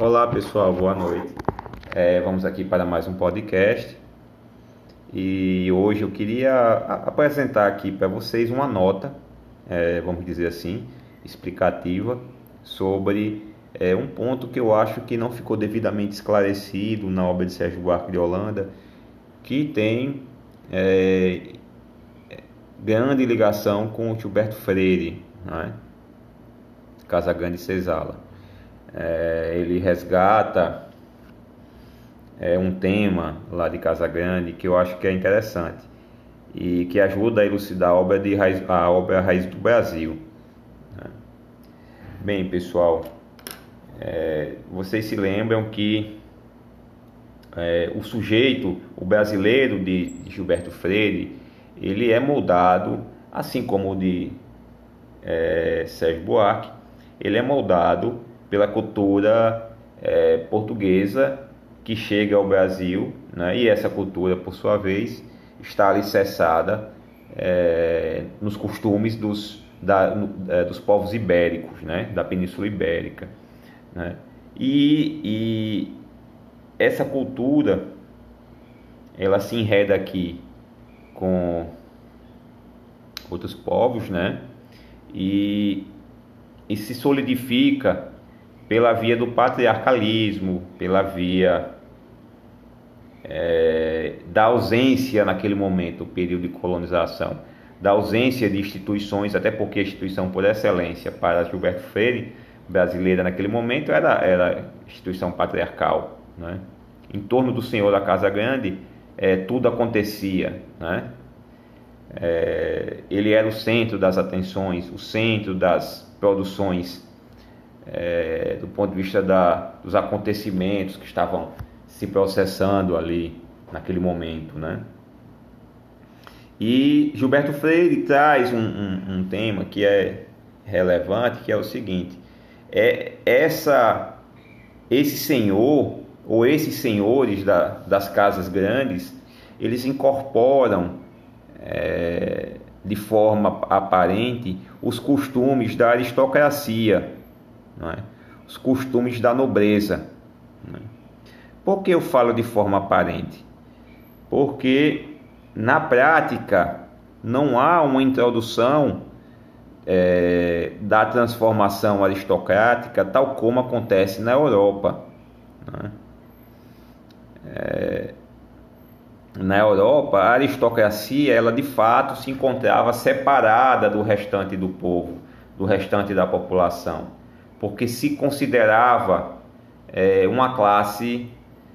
Olá pessoal, boa noite. É, vamos aqui para mais um podcast e hoje eu queria apresentar aqui para vocês uma nota, é, vamos dizer assim, explicativa sobre é, um ponto que eu acho que não ficou devidamente esclarecido na obra de Sérgio Buarque de Holanda, que tem é, grande ligação com o Gilberto Freire, né? Casa Grande Cesala. É, ele resgata é, um tema lá de Casa Grande que eu acho que é interessante e que ajuda a elucidar a obra, de raiz, a obra Raiz do Brasil. Né? Bem, pessoal, é, vocês se lembram que é, o sujeito, o brasileiro de, de, Gilberto Freire, ele é moldado, assim como o de é, Sérgio Buarque, ele é moldado pela cultura é, portuguesa que chega ao Brasil, né? e essa cultura, por sua vez, está alicerçada é, nos costumes dos, da, no, é, dos povos ibéricos, né? da Península Ibérica. Né? E, e essa cultura, ela se enreda aqui com outros povos, né? E, e se solidifica pela via do patriarcalismo, pela via é, da ausência naquele momento, o período de colonização, da ausência de instituições, até porque a instituição por excelência para Gilberto Freire, brasileira naquele momento, era, era instituição patriarcal. Né? Em torno do senhor da Casa Grande, é, tudo acontecia. Né? É, ele era o centro das atenções, o centro das produções é, do ponto de vista da, dos acontecimentos que estavam se processando ali naquele momento, né? E Gilberto Freire traz um, um, um tema que é relevante, que é o seguinte: é essa, esse senhor ou esses senhores da, das casas grandes, eles incorporam é, de forma aparente os costumes da aristocracia é? os costumes da nobreza. É? Por que eu falo de forma aparente? Porque na prática não há uma introdução é, da transformação aristocrática tal como acontece na Europa. É? É, na Europa, a aristocracia, ela de fato se encontrava separada do restante do povo, do restante da população porque se considerava é, uma classe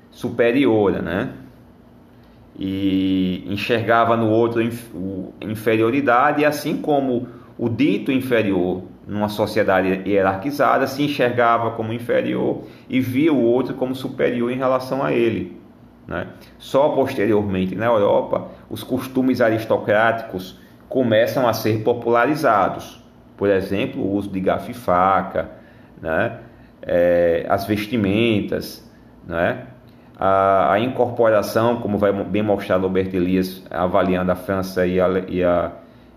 superior, né? E enxergava no outro inferioridade, assim como o dito inferior numa sociedade hierarquizada se enxergava como inferior e via o outro como superior em relação a ele. Né? Só posteriormente na Europa os costumes aristocráticos começam a ser popularizados. Por exemplo, o uso de garfo e faca, né? É, as vestimentas, né? a, a, incorporação, como vai bem mostrar Robert Elias avaliando a França e a, e a,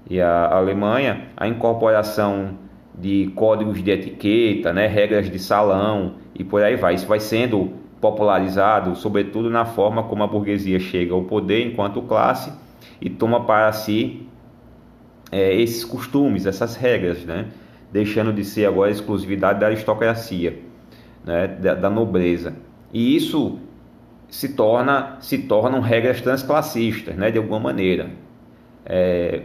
e a Alemanha, a incorporação de códigos de etiqueta, né? regras de salão e por aí vai. Isso vai sendo popularizado, sobretudo na forma como a burguesia chega ao poder enquanto classe e toma para si é, esses costumes, essas regras, né? Deixando de ser agora exclusividade da aristocracia, né, da, da nobreza. E isso se torna se tornam regras transclassistas, né, de alguma maneira. É,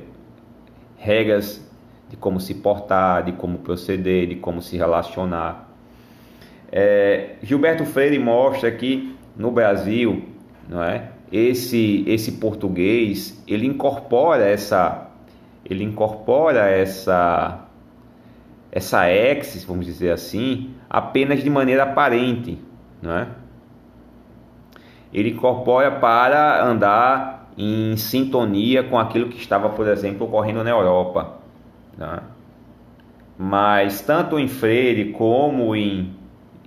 regras de como se portar, de como proceder, de como se relacionar. É, Gilberto Freire mostra que no Brasil, não é, esse esse português ele incorpora essa ele incorpora essa essa exis, vamos dizer assim, apenas de maneira aparente, não é? Ele incorpora para andar em sintonia com aquilo que estava, por exemplo, ocorrendo na Europa. É? Mas tanto em Freire como em,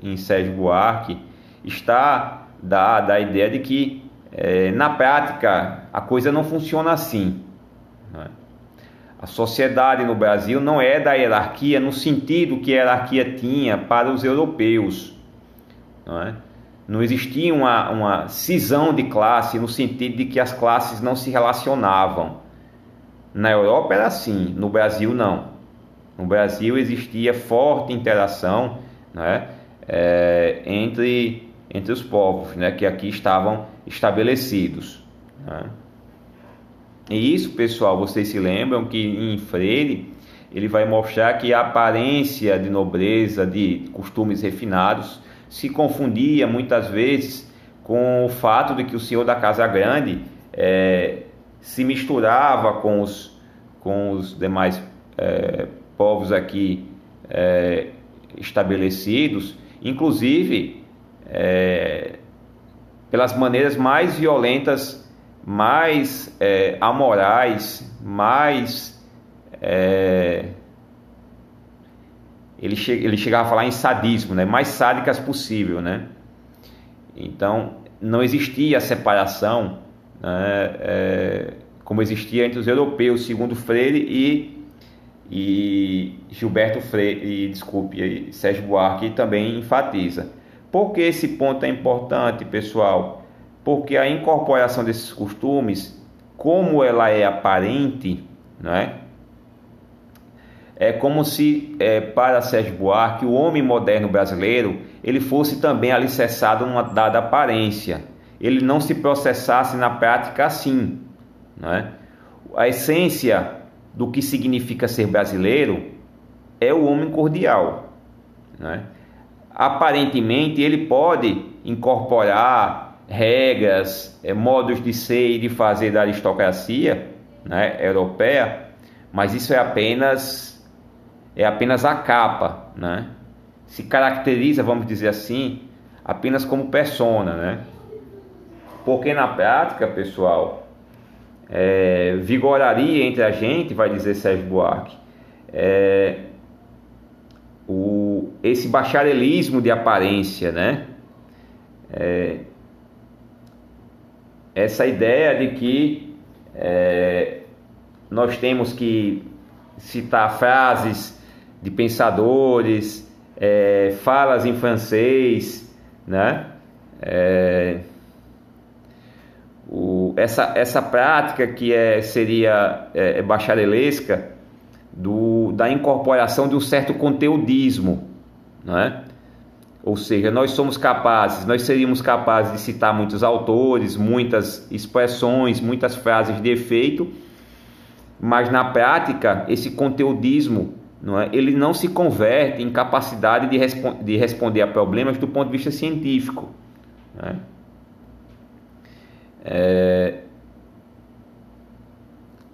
em Sérgio Buarque está dada a ideia de que é, na prática a coisa não funciona assim. Não é? A sociedade no Brasil não é da hierarquia no sentido que a hierarquia tinha para os europeus. não é? Não existia uma, uma cisão de classe no sentido de que as classes não se relacionavam. Na Europa era assim, no Brasil não. No Brasil existia forte interação né, é, entre, entre os povos né, que aqui estavam estabelecidos. Né. E isso, pessoal, vocês se lembram que em Freire ele vai mostrar que a aparência de nobreza, de costumes refinados, se confundia muitas vezes com o fato de que o senhor da casa grande é, se misturava com os, com os demais é, povos aqui é, estabelecidos, inclusive é, pelas maneiras mais violentas, mais é, amorais, mais é, ele, che ele chegava a falar em sadismo, né? mais sádicas possível. Né? Então, não existia separação né? é, como existia entre os europeus, segundo Freire e, e Gilberto Freire, e, desculpe, e Sérgio Buarque também enfatiza. Por que esse ponto é importante, pessoal? Porque a incorporação desses costumes, como ela é aparente, não é? é como se, é, para Sérgio Buarque, o homem moderno brasileiro ele fosse também alicerçado numa dada aparência. Ele não se processasse na prática assim. Né? A essência do que significa ser brasileiro é o homem cordial. Né? Aparentemente, ele pode incorporar regras, é, modos de ser e de fazer da aristocracia né, europeia, mas isso é apenas é apenas a capa, né? Se caracteriza, vamos dizer assim, apenas como persona, né? Porque na prática, pessoal, é, vigoraria entre a gente, vai dizer Sérgio Buarque, é, o, esse bacharelismo de aparência, né? É, essa ideia de que é, nós temos que citar frases de pensadores, é, falas em francês, né? É, o, essa, essa prática que é, seria é, é, bacharelesca do, da incorporação de um certo conteudismo, né? Ou seja, nós somos capazes, nós seríamos capazes de citar muitos autores, muitas expressões, muitas frases de efeito, mas na prática esse conteudismo não é? ele não se converte em capacidade de, respo de responder a problemas do ponto de vista científico. Né? É,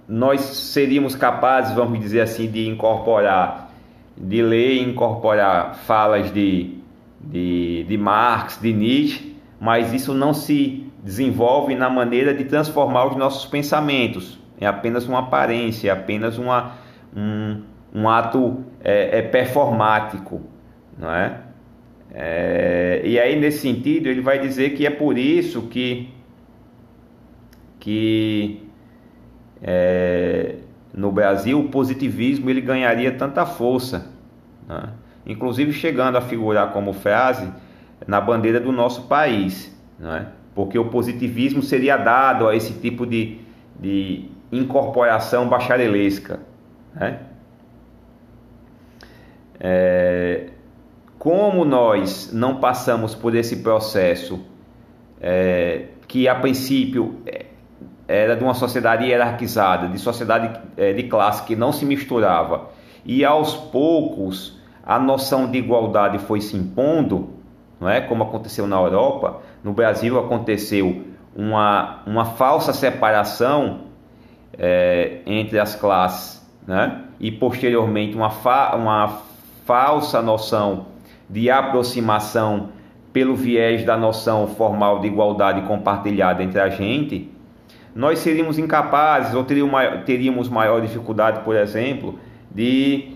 nós seríamos capazes, vamos dizer assim, de incorporar, de ler e incorporar falas de, de, de Marx, de Nietzsche, mas isso não se desenvolve na maneira de transformar os nossos pensamentos. É apenas uma aparência, é apenas uma, um, um ato é, é performático, não é? é? E aí nesse sentido ele vai dizer que é por isso que que é, no Brasil o positivismo ele ganharia tanta força, né? Inclusive chegando a figurar como frase na bandeira do nosso país, né? porque o positivismo seria dado a esse tipo de, de incorporação bacharelesca. Né? É, como nós não passamos por esse processo é, que a princípio é, era de uma sociedade hierarquizada, de sociedade é, de classe que não se misturava, e aos poucos a noção de igualdade foi se impondo, não é? Como aconteceu na Europa, no Brasil aconteceu uma, uma falsa separação é, entre as classes, né? E posteriormente uma, fa, uma falsa noção de aproximação pelo viés da noção formal de igualdade compartilhada entre a gente, nós seríamos incapazes ou teríamos maior dificuldade, por exemplo, de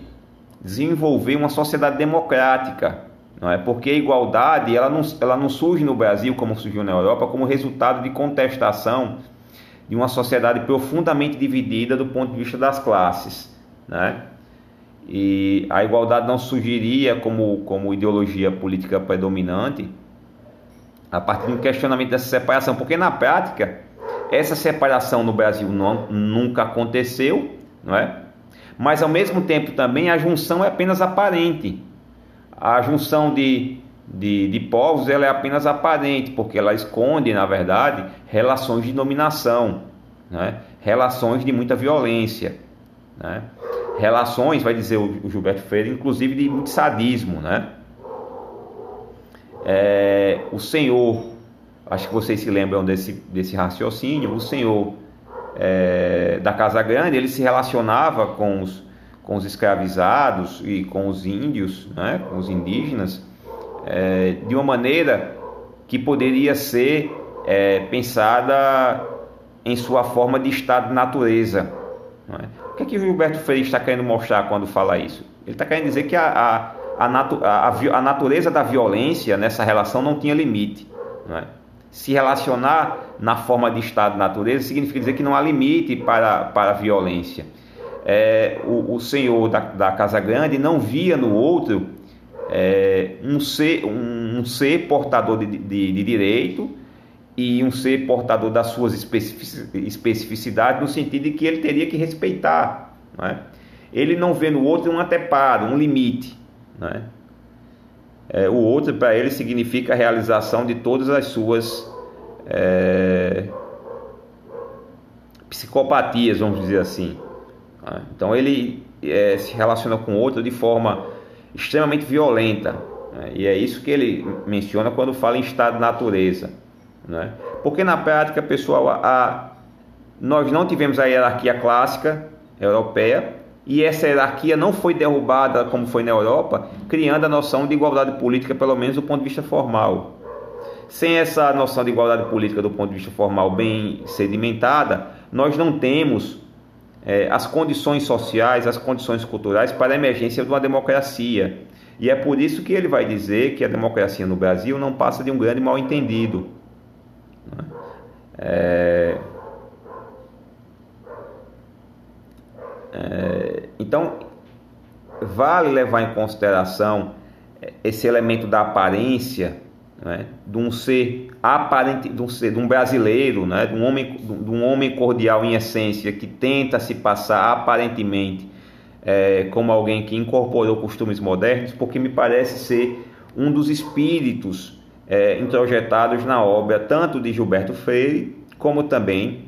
desenvolver uma sociedade democrática, não é? Porque a igualdade ela não, ela não surge no Brasil como surgiu na Europa como resultado de contestação de uma sociedade profundamente dividida do ponto de vista das classes, né? E a igualdade não surgiria como, como ideologia política predominante a partir do questionamento dessa separação, porque na prática essa separação no Brasil não, nunca aconteceu, não é? Mas ao mesmo tempo também a junção é apenas aparente. A junção de, de, de povos ela é apenas aparente, porque ela esconde, na verdade, relações de dominação, né? relações de muita violência. Né? Relações, vai dizer o Gilberto Freire, inclusive de muito sadismo. Né? É, o Senhor, acho que vocês se lembram desse, desse raciocínio, o Senhor é, da Casa Grande, ele se relacionava com os, com os escravizados e com os índios, né, com os indígenas, é, de uma maneira que poderia ser é, pensada em sua forma de estado de natureza. É? O que, é que Gilberto Freire está querendo mostrar quando fala isso? Ele está querendo dizer que a, a, a, natu, a, a natureza da violência nessa relação não tinha limite. É? Se relacionar na forma de estado de natureza significa dizer que não há limite para, para a violência. É, o, o, senhor da, da, Casa Grande não via no outro é, um, ser, um, um, ser portador de, de, de, direito e um ser portador das suas especificidades, no sentido de que ele teria que respeitar. Não é? Ele não vê no outro um anteparo, um limite. Não é? É, o outro para ele significa a realização de todas as suas é, psicopatias, vamos dizer assim. Né? Então ele é, se relaciona com o outro de forma extremamente violenta. Né? E é isso que ele menciona quando fala em estado de natureza. Né? Porque na prática, pessoal, a, nós não tivemos a hierarquia clássica europeia e essa hierarquia não foi derrubada como foi na Europa, criando a noção de igualdade política, pelo menos do ponto de vista formal. Sem essa noção de igualdade política do ponto de vista formal bem sedimentada, nós não temos é, as condições sociais, as condições culturais para a emergência de uma democracia. E é por isso que ele vai dizer que a democracia no Brasil não passa de um grande mal-entendido. Né? É... É, então, vale levar em consideração esse elemento da aparência, né, de um ser aparente, de um, ser, de um brasileiro, né, de, um homem, de um homem cordial em essência, que tenta se passar aparentemente é, como alguém que incorporou costumes modernos, porque me parece ser um dos espíritos é, introjetados na obra tanto de Gilberto Freire como também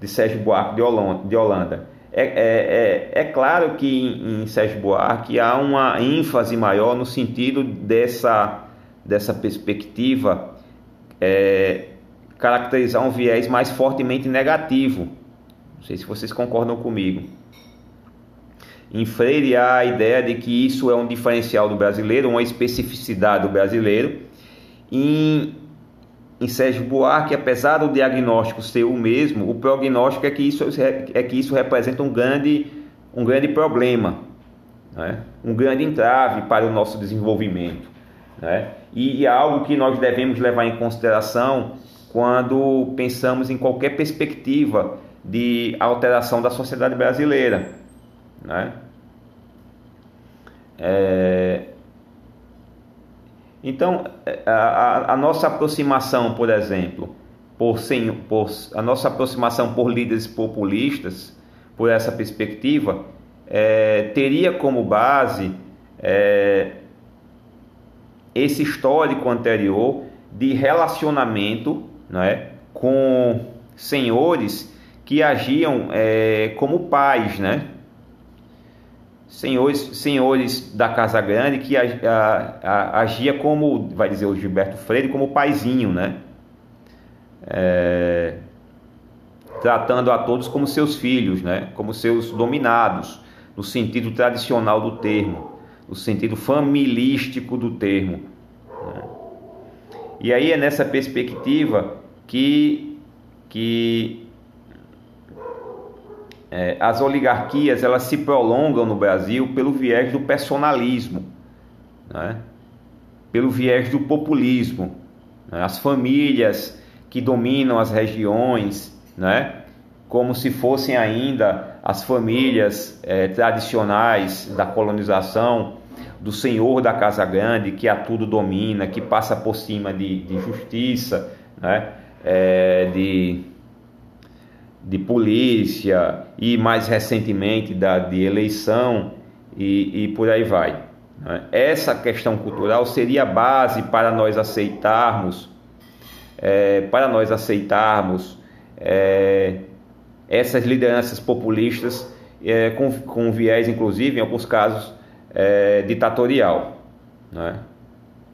de Sérgio Buarque de Holanda. É, é, é, é, claro que em, em Sérgio Buarque há uma ênfase maior no sentido dessa, dessa perspectiva é, caracterizar um viés mais fortemente negativo. Não sei se vocês concordam comigo. Em Freire há a ideia de que isso é um diferencial do brasileiro, uma especificidade do brasileiro. Em, em Sérgio Buarque, apesar do diagnóstico ser o mesmo, o prognóstico é que isso, é que isso representa um grande, um grande problema, né? um grande entrave para o nosso desenvolvimento. Né? E, e é algo que nós devemos levar em consideração quando pensamos em qualquer perspectiva de alteração da sociedade brasileira. Né? É, então, é, a, a, nossa aproximação, por exemplo, por, sem, por, a nossa aproximação por líderes populistas, por essa perspectiva, é, teria como base é, esse histórico anterior de relacionamento né, com senhores que agiam é, como pais, né? Senhores, senhores da Casa Grande que a, a, a, agia como, vai dizer o Gilberto Freire, como paizinho, né? É, tratando a todos como seus filhos, né? Como seus dominados, no sentido tradicional do termo, no sentido familístico do termo. Né? E aí é nessa perspectiva que, que é, as oligarquias elas se prolongam no Brasil pelo viés do personalismo, né? pelo viés do populismo. Né? As famílias que dominam as regiões, né? como se fossem ainda as famílias é, tradicionais da colonização, do senhor da casa grande que a tudo domina, que passa por cima de, de justiça, né? É, de, de polícia e mais recentemente da de eleição e, e por aí vai. Né? Essa questão cultural seria a base para nós aceitarmos, é, para nós aceitarmos é, essas lideranças populistas é, com, com viés, inclusive, em alguns casos, é, ditatorial. Né?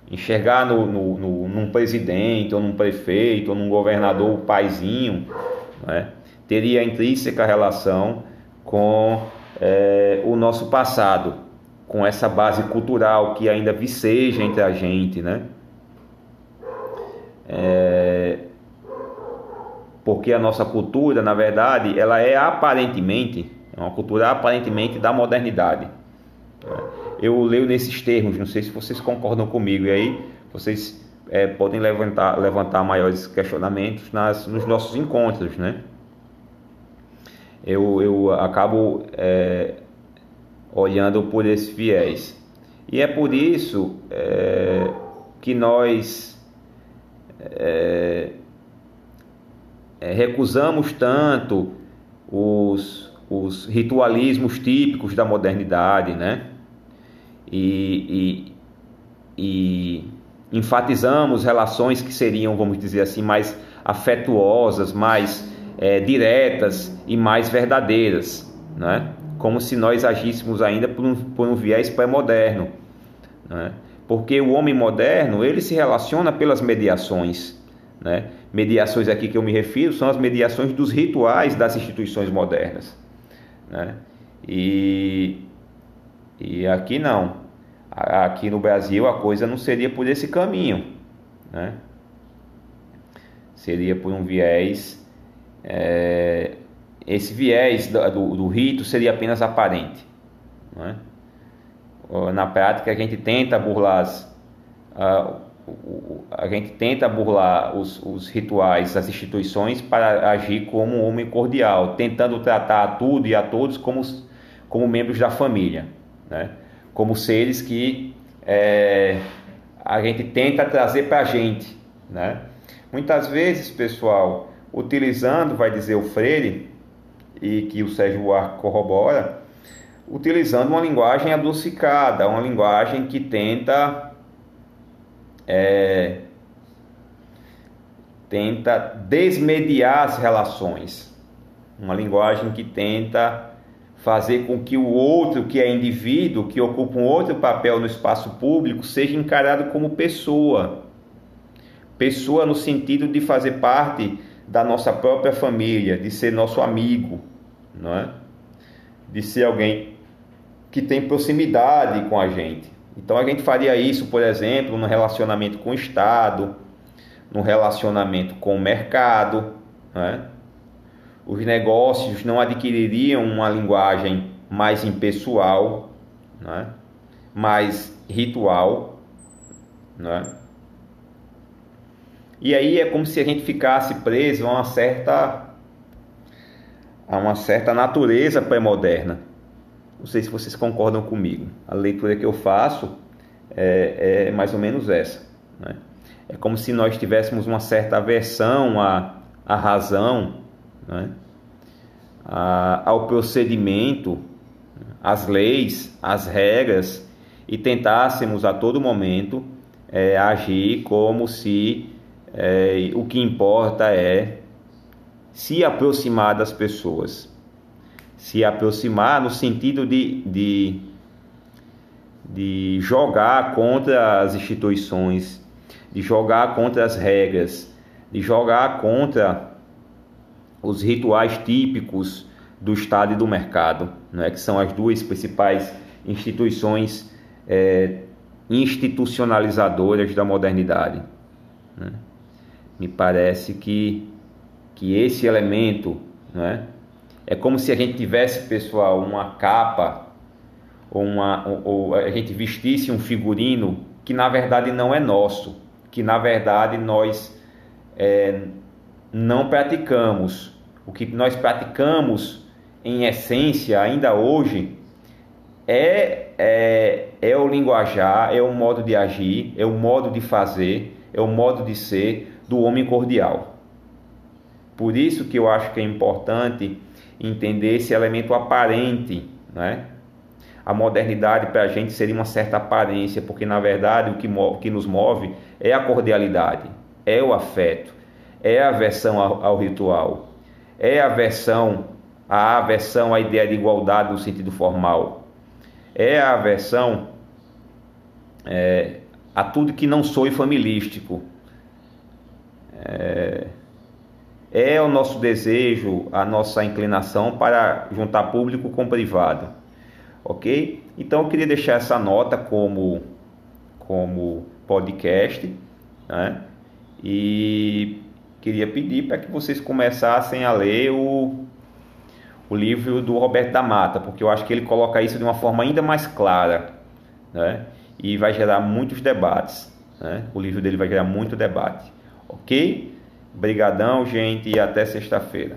Enxergar no, no, no, num presidente, ou num prefeito, ou num governador o paizinho, né? Teria intrínseca relação com é, o nosso passado, com essa base cultural que ainda viceja entre a gente, né? É, porque a nossa cultura, na verdade, ela é aparentemente, é uma cultura aparentemente da modernidade. Eu leio nesses termos, não sei se vocês concordam comigo, e aí vocês é, podem levantar, levantar maiores questionamentos nas, nos nossos encontros, né? Eu, eu acabo é, olhando por esse viés. E é por isso é, que nós é, é, recusamos tanto os, os ritualismos típicos da modernidade, né? E, e, e enfatizamos relações que seriam, vamos dizer assim, mais afetuosas, mais é, diretas e mais verdadeiras, né? como se nós agíssemos ainda por um, por um viés pré-moderno. Né? Porque o homem moderno ele se relaciona pelas mediações. Né? Mediações aqui que eu me refiro são as mediações dos rituais das instituições modernas. Né? E, e aqui não. Aqui no Brasil a coisa não seria por esse caminho. Né? Seria por um viés. É, esse viés do, do, do, rito seria apenas aparente. É? Na prática, a gente tenta burlar as, a gente tenta burlar os, os rituais, as instituições para agir como um homem cordial, tentando tratar a tudo e a todos como, como membros da família, né? como seres que é, a gente tenta trazer para a gente. Né? Muitas vezes, pessoal, utilizando, vai dizer o Freire, e que o Sérgio Buarque corrobora, utilizando uma linguagem adocicada, uma linguagem que tenta é, tenta desmediar as relações, uma linguagem que tenta fazer com que o outro, que é indivíduo, que ocupa um outro papel no espaço público, seja encarado como pessoa. Pessoa no sentido de fazer parte da nossa própria família, de ser nosso amigo, não é? De ser alguém que tem proximidade com a gente. Então a gente faria isso, por exemplo, no relacionamento com o Estado, no relacionamento com o mercado. Né? Os negócios não adquiririam uma linguagem mais impessoal, né? mais ritual. Né? E aí é como se a gente ficasse preso a uma certa a uma certa natureza pré-moderna. Não sei se vocês concordam comigo. A leitura que eu faço é, é mais ou menos essa. Né? É como se nós tivéssemos uma certa aversão à, à razão, né? à, ao procedimento, às leis, às regras e tentássemos a todo momento é, agir como se é, o que importa é se aproximar das pessoas se aproximar no sentido de, de, de jogar contra as instituições, de jogar contra as regras, de jogar contra os rituais típicos do Estado e do mercado, né, que são as duas principais instituições é, institucionalizadoras da modernidade. Né? Me parece que, que esse elemento né, é como se a gente tivesse, pessoal, uma capa ou, uma, ou, ou a gente vestisse um figurino que na verdade não é nosso, que na verdade nós é, não praticamos. O que nós praticamos em essência ainda hoje é é, é o linguajar, é o modo de agir, é o modo de fazer, é o modo de ser do homem cordial. Por isso que eu acho que é importante entender esse elemento aparente, né? A modernidade para a gente seria uma certa aparência, porque na verdade o que, move, que nos move é a cordialidade, é o afeto, é a aversão ao, ao ritual, é a aversão, a aversão à ideia de igualdade no sentido formal, é a aversão é, a tudo que não soe familístico. É, é o nosso desejo, a nossa inclinação para juntar público com privado, ok? Então eu queria deixar essa nota como, como podcast, né? E queria pedir para que vocês começassem a ler o, o livro do Roberto da Mata, porque eu acho que ele coloca isso de uma forma ainda mais clara, né? E vai gerar muitos debates, né? O livro dele vai gerar muito debate, ok? Obrigadão, gente, e até sexta-feira.